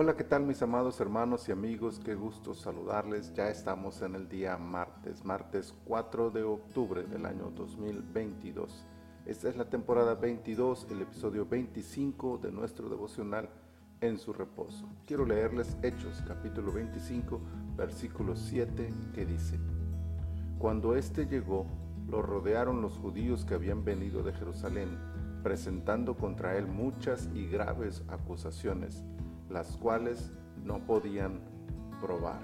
Hola, ¿qué tal mis amados hermanos y amigos? Qué gusto saludarles. Ya estamos en el día martes, martes 4 de octubre del año 2022. Esta es la temporada 22, el episodio 25 de nuestro devocional en su reposo. Quiero leerles Hechos capítulo 25, versículo 7, que dice, Cuando éste llegó, lo rodearon los judíos que habían venido de Jerusalén, presentando contra él muchas y graves acusaciones las cuales no podían probar.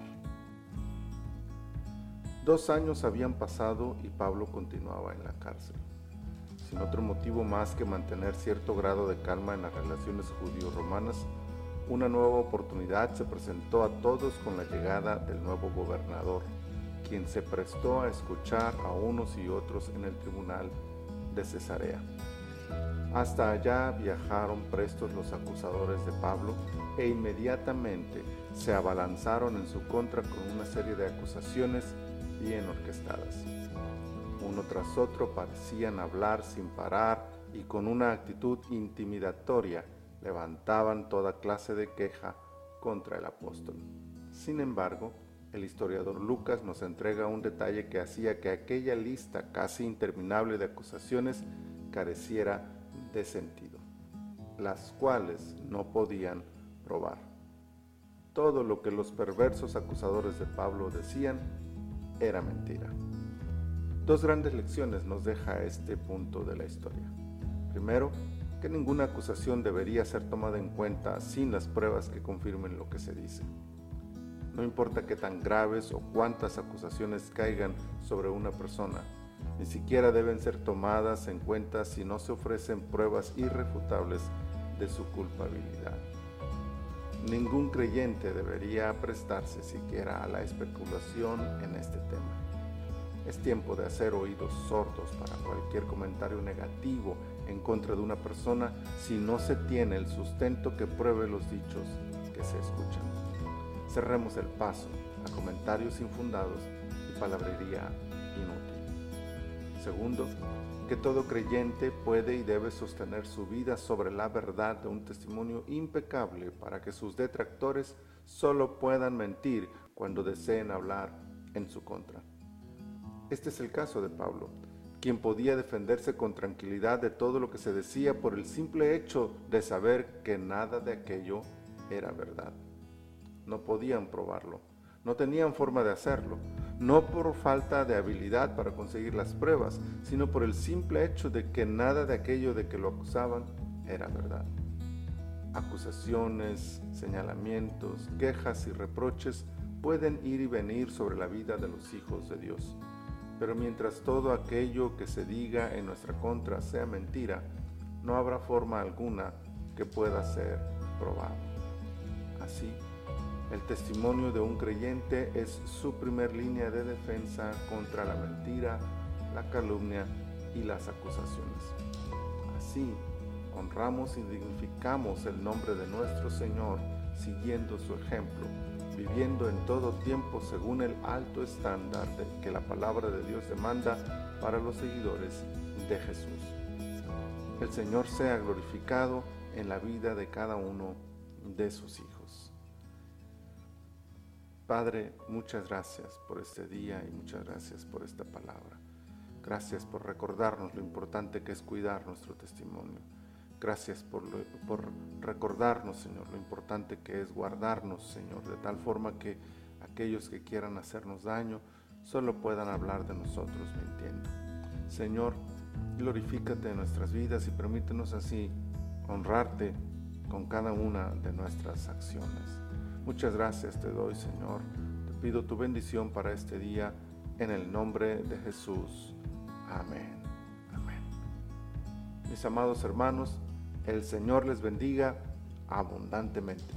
Dos años habían pasado y Pablo continuaba en la cárcel, sin otro motivo más que mantener cierto grado de calma en las relaciones judío-romanas. Una nueva oportunidad se presentó a todos con la llegada del nuevo gobernador, quien se prestó a escuchar a unos y otros en el tribunal de Cesarea. Hasta allá viajaron prestos los acusadores de Pablo e inmediatamente se abalanzaron en su contra con una serie de acusaciones bien orquestadas. Uno tras otro parecían hablar sin parar y con una actitud intimidatoria levantaban toda clase de queja contra el apóstol. Sin embargo, el historiador Lucas nos entrega un detalle que hacía que aquella lista casi interminable de acusaciones careciera de sentido, las cuales no podían probar. Todo lo que los perversos acusadores de Pablo decían era mentira. Dos grandes lecciones nos deja este punto de la historia. Primero, que ninguna acusación debería ser tomada en cuenta sin las pruebas que confirmen lo que se dice. No importa qué tan graves o cuántas acusaciones caigan sobre una persona, ni siquiera deben ser tomadas en cuenta si no se ofrecen pruebas irrefutables de su culpabilidad. Ningún creyente debería prestarse siquiera a la especulación en este tema. Es tiempo de hacer oídos sordos para cualquier comentario negativo en contra de una persona si no se tiene el sustento que pruebe los dichos que se escuchan. Cerremos el paso a comentarios infundados y palabrería inútil. Segundo, que todo creyente puede y debe sostener su vida sobre la verdad de un testimonio impecable para que sus detractores solo puedan mentir cuando deseen hablar en su contra. Este es el caso de Pablo, quien podía defenderse con tranquilidad de todo lo que se decía por el simple hecho de saber que nada de aquello era verdad. No podían probarlo, no tenían forma de hacerlo, no por falta de habilidad para conseguir las pruebas, sino por el simple hecho de que nada de aquello de que lo acusaban era verdad. Acusaciones, señalamientos, quejas y reproches pueden ir y venir sobre la vida de los hijos de Dios. Pero mientras todo aquello que se diga en nuestra contra sea mentira, no habrá forma alguna que pueda ser probado. Así, el testimonio de un creyente es su primer línea de defensa contra la mentira, la calumnia y las acusaciones. Así, honramos y dignificamos el nombre de nuestro Señor siguiendo su ejemplo, viviendo en todo tiempo según el alto estándar que la palabra de Dios demanda para los seguidores de Jesús. El Señor sea glorificado en la vida de cada uno de sus hijos. Padre, muchas gracias por este día y muchas gracias por esta palabra. Gracias por recordarnos lo importante que es cuidar nuestro testimonio. Gracias por, por recordarnos, Señor, lo importante que es guardarnos, Señor, de tal forma que aquellos que quieran hacernos daño solo puedan hablar de nosotros mintiendo. Señor, glorifícate en nuestras vidas y permítenos así honrarte con cada una de nuestras acciones. Muchas gracias te doy, Señor. Te pido tu bendición para este día en el nombre de Jesús. Amén. Amén. Mis amados hermanos, el Señor les bendiga abundantemente.